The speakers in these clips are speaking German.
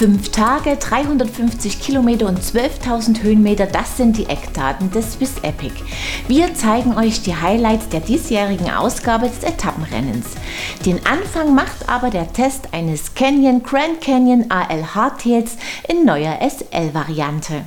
Fünf Tage, 350 Kilometer und 12.000 Höhenmeter, das sind die Eckdaten des Swiss Epic. Wir zeigen euch die Highlights der diesjährigen Ausgabe des Etappenrennens. Den Anfang macht aber der Test eines Canyon Grand Canyon AL Hardtails in neuer SL-Variante.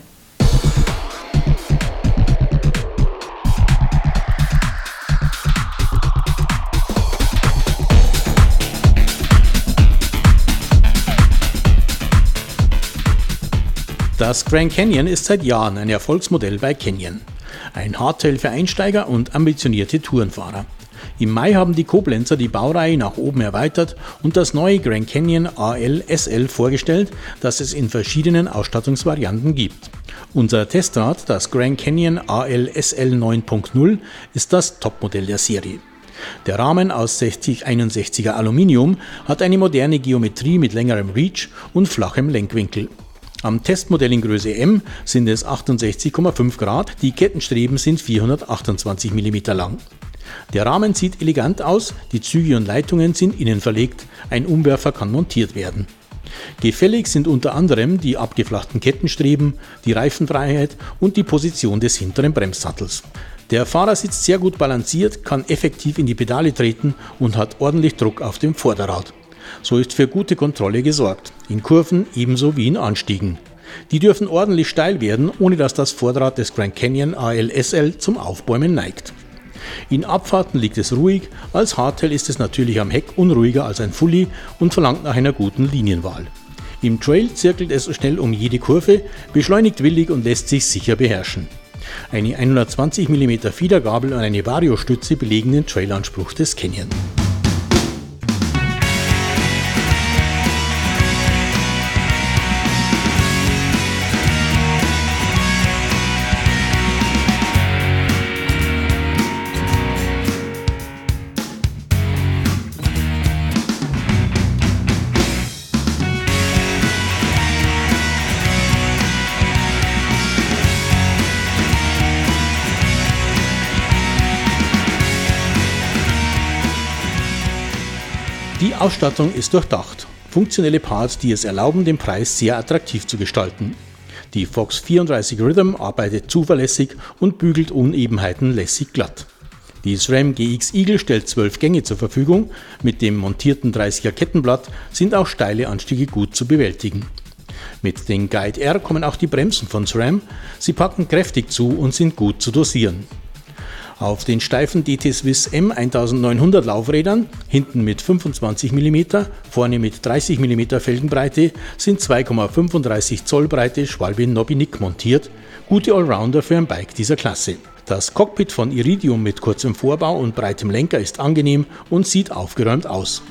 Das Grand Canyon ist seit Jahren ein Erfolgsmodell bei Canyon. Ein Hardtail für Einsteiger und ambitionierte Tourenfahrer. Im Mai haben die Koblenzer die Baureihe nach oben erweitert und das neue Grand Canyon AL SL vorgestellt, das es in verschiedenen Ausstattungsvarianten gibt. Unser Testrad, das Grand Canyon AL SL 9.0, ist das Topmodell der Serie. Der Rahmen aus 6061er Aluminium hat eine moderne Geometrie mit längerem Reach und flachem Lenkwinkel. Am Testmodell in Größe M sind es 68,5 Grad, die Kettenstreben sind 428 mm lang. Der Rahmen sieht elegant aus, die Züge und Leitungen sind innen verlegt, ein Umwerfer kann montiert werden. Gefällig sind unter anderem die abgeflachten Kettenstreben, die Reifenfreiheit und die Position des hinteren Bremssattels. Der Fahrer sitzt sehr gut balanciert, kann effektiv in die Pedale treten und hat ordentlich Druck auf dem Vorderrad. So ist für gute Kontrolle gesorgt, in Kurven ebenso wie in Anstiegen. Die dürfen ordentlich steil werden, ohne dass das Vorderrad des Grand Canyon ALSL zum Aufbäumen neigt. In Abfahrten liegt es ruhig, als Hardtail ist es natürlich am Heck unruhiger als ein Fully und verlangt nach einer guten Linienwahl. Im Trail zirkelt es schnell um jede Kurve, beschleunigt willig und lässt sich sicher beherrschen. Eine 120 mm Fiedergabel und eine Vario-Stütze belegen den Trailanspruch des Canyon. Die Ausstattung ist durchdacht. Funktionelle Parts, die es erlauben, den Preis sehr attraktiv zu gestalten. Die Fox 34 Rhythm arbeitet zuverlässig und bügelt Unebenheiten lässig glatt. Die SRAM GX Eagle stellt 12 Gänge zur Verfügung. Mit dem montierten 30er Kettenblatt sind auch steile Anstiege gut zu bewältigen. Mit den Guide R kommen auch die Bremsen von SRAM. Sie packen kräftig zu und sind gut zu dosieren. Auf den steifen DT Swiss M 1900 Laufrädern, hinten mit 25 mm, vorne mit 30 mm Felgenbreite, sind 2,35 Zoll breite Schwalbe Nobby-Nick montiert, gute Allrounder für ein Bike dieser Klasse. Das Cockpit von Iridium mit kurzem Vorbau und breitem Lenker ist angenehm und sieht aufgeräumt aus.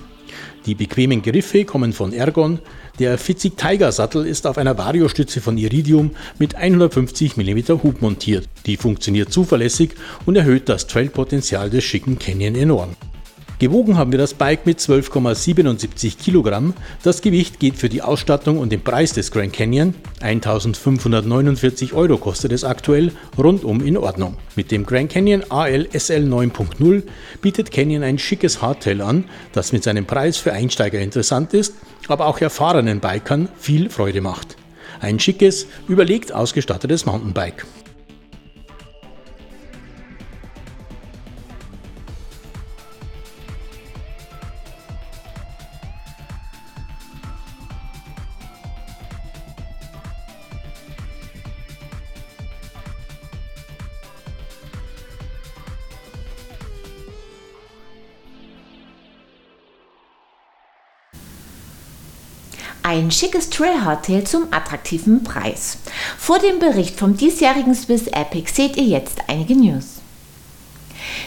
Die bequemen Griffe kommen von Ergon. Der Fitzig Tiger Sattel ist auf einer Variostütze von Iridium mit 150 mm Hub montiert. Die funktioniert zuverlässig und erhöht das Trailpotenzial des schicken Canyon enorm. Gewogen haben wir das Bike mit 12,77 Kilogramm. Das Gewicht geht für die Ausstattung und den Preis des Grand Canyon, 1549 Euro kostet es aktuell, rundum in Ordnung. Mit dem Grand Canyon AL SL 9.0 bietet Canyon ein schickes Hardtail an, das mit seinem Preis für Einsteiger interessant ist, aber auch erfahrenen Bikern viel Freude macht. Ein schickes, überlegt ausgestattetes Mountainbike. Ein schickes Trail-Hardtail zum attraktiven Preis. Vor dem Bericht vom diesjährigen Swiss Epic seht ihr jetzt einige News.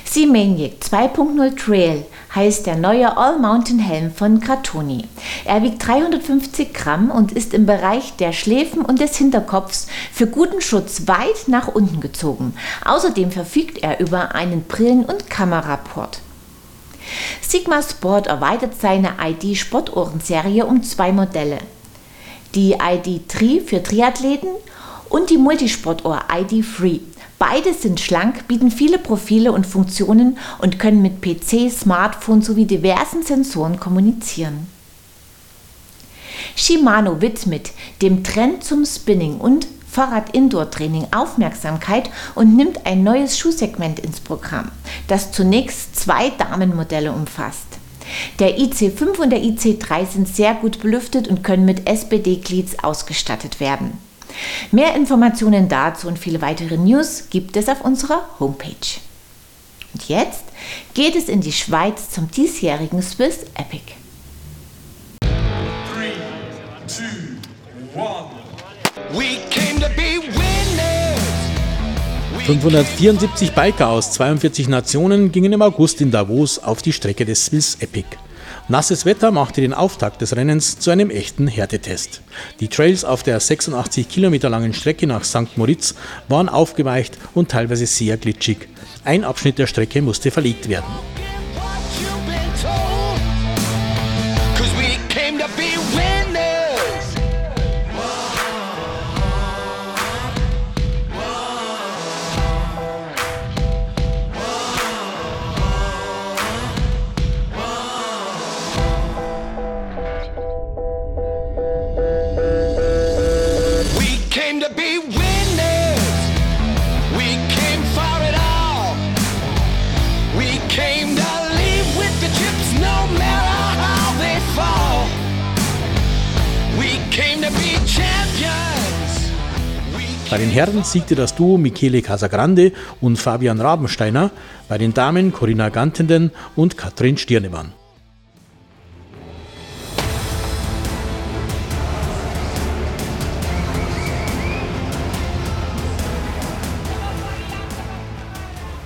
Seamaniac 2.0 Trail heißt der neue All-Mountain-Helm von Gratoni. Er wiegt 350 Gramm und ist im Bereich der Schläfen und des Hinterkopfs für guten Schutz weit nach unten gezogen. Außerdem verfügt er über einen Brillen- und Kameraport. Sigma Sport erweitert seine ID Sportohrenserie um zwei Modelle. Die ID Tri für Triathleten und die Multisportohr ID Free. Beide sind schlank, bieten viele Profile und Funktionen und können mit PC, Smartphone sowie diversen Sensoren kommunizieren. Shimano widmet dem Trend zum Spinning und Fahrrad-Indoor-Training Aufmerksamkeit und nimmt ein neues Schuhsegment ins Programm, das zunächst zwei Damenmodelle umfasst. Der IC5 und der IC3 sind sehr gut belüftet und können mit SPD-Glieds ausgestattet werden. Mehr Informationen dazu und viele weitere News gibt es auf unserer Homepage. Und jetzt geht es in die Schweiz zum diesjährigen Swiss Epic. 574 Biker aus 42 Nationen gingen im August in Davos auf die Strecke des Swiss Epic. Nasses Wetter machte den Auftakt des Rennens zu einem echten Härtetest. Die Trails auf der 86 Kilometer langen Strecke nach St. Moritz waren aufgeweicht und teilweise sehr glitschig. Ein Abschnitt der Strecke musste verlegt werden. Bei den Herren siegte das Duo Michele Casagrande und Fabian Rabensteiner, bei den Damen Corinna Gantenden und Katrin Stirnemann.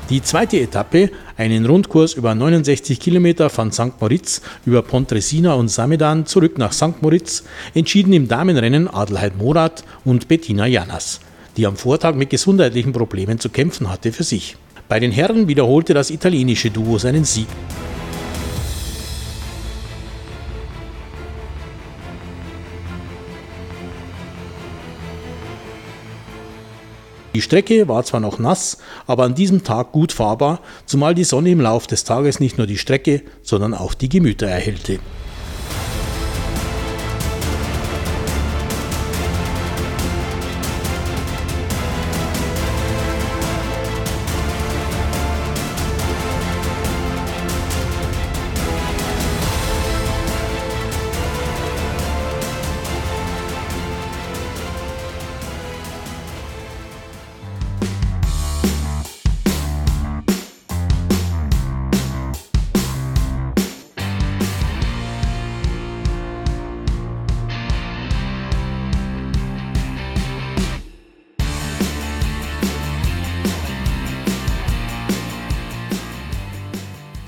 Die zweite Etappe, einen Rundkurs über 69 Kilometer von St. Moritz über Pontresina und Samedan zurück nach St. Moritz, entschieden im Damenrennen Adelheid Morat und Bettina Janas die am Vortag mit gesundheitlichen Problemen zu kämpfen hatte, für sich. Bei den Herren wiederholte das italienische Duo seinen Sieg. Die Strecke war zwar noch nass, aber an diesem Tag gut fahrbar, zumal die Sonne im Lauf des Tages nicht nur die Strecke, sondern auch die Gemüter erhellte.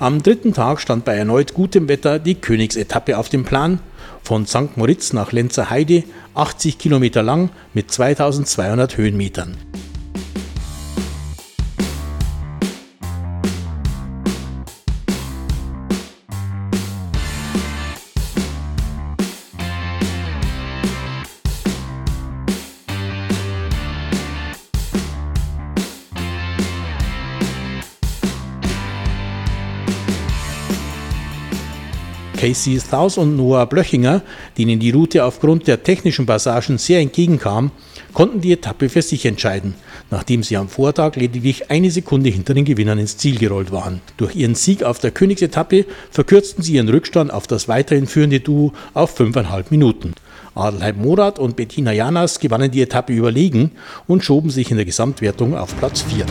Am dritten Tag stand bei erneut gutem Wetter die Königsetappe auf dem Plan. Von St. Moritz nach Lenzer Heide, 80 Kilometer lang mit 2200 Höhenmetern. Casey Staus und Noah Blöchinger, denen die Route aufgrund der technischen Passagen sehr entgegenkam, konnten die Etappe für sich entscheiden, nachdem sie am Vortag lediglich eine Sekunde hinter den Gewinnern ins Ziel gerollt waren. Durch ihren Sieg auf der Königsetappe verkürzten sie ihren Rückstand auf das weiterhin führende Duo auf fünfeinhalb Minuten. Adelheid Morat und Bettina Janas gewannen die Etappe überlegen und schoben sich in der Gesamtwertung auf Platz 4.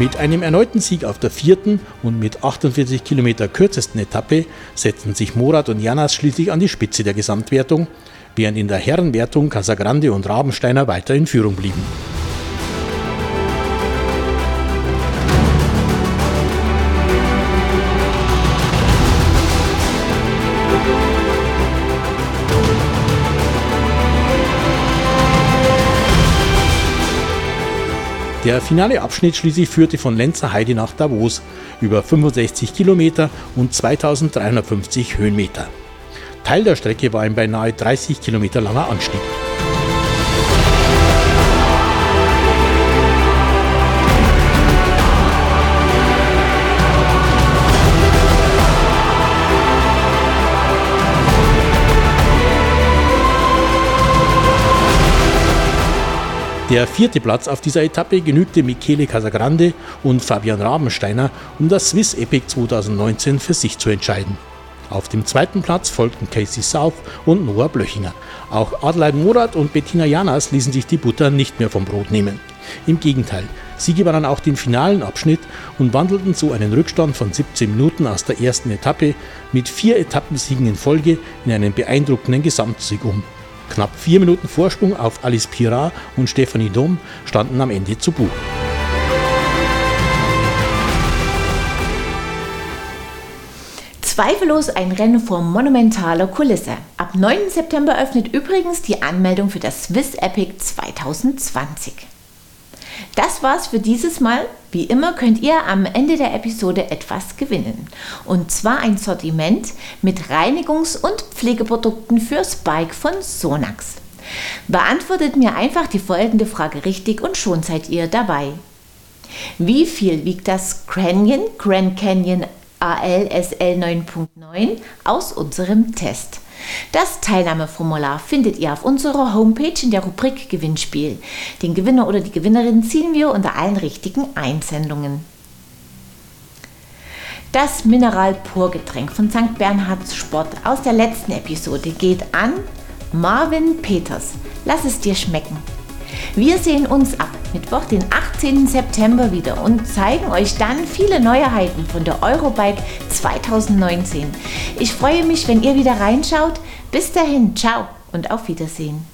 Mit einem erneuten Sieg auf der vierten und mit 48 Kilometer kürzesten Etappe setzten sich Morat und Janas schließlich an die Spitze der Gesamtwertung, während in der Herrenwertung Casagrande und Rabensteiner weiter in Führung blieben. Der finale Abschnitt schließlich führte von Lenzer Heide nach Davos über 65 Kilometer und 2350 Höhenmeter. Teil der Strecke war ein beinahe 30 Kilometer langer Anstieg. Der vierte Platz auf dieser Etappe genügte Michele Casagrande und Fabian Rabensteiner, um das Swiss Epic 2019 für sich zu entscheiden. Auf dem zweiten Platz folgten Casey South und Noah Blöchinger. Auch Adelheid Murat und Bettina Janas ließen sich die Butter nicht mehr vom Brot nehmen. Im Gegenteil, sie gewannen auch den finalen Abschnitt und wandelten so einen Rückstand von 17 Minuten aus der ersten Etappe mit vier Etappensiegen in Folge in einen beeindruckenden Gesamtsieg um. Knapp vier Minuten Vorsprung auf Alice Pirat und Stephanie Dom standen am Ende zu Buch. Zweifellos ein Rennen vor monumentaler Kulisse. Ab 9. September öffnet übrigens die Anmeldung für das Swiss Epic 2020. Das war's für dieses Mal. Wie immer könnt ihr am Ende der Episode etwas gewinnen. Und zwar ein Sortiment mit Reinigungs- und Pflegeprodukten fürs Bike von Sonax. Beantwortet mir einfach die folgende Frage richtig und schon seid ihr dabei. Wie viel wiegt das Canyon, Grand Canyon ALSL 9.9 aus unserem Test? Das Teilnahmeformular findet ihr auf unserer Homepage in der Rubrik Gewinnspiel. Den Gewinner oder die Gewinnerin ziehen wir unter allen richtigen Einsendungen. Das Mineral-Pur-Getränk von St. Bernhards Sport aus der letzten Episode geht an Marvin Peters. Lass es dir schmecken. Wir sehen uns ab Mittwoch, den 18. September wieder und zeigen euch dann viele Neuheiten von der Eurobike 2019. Ich freue mich, wenn ihr wieder reinschaut. Bis dahin, ciao und auf Wiedersehen.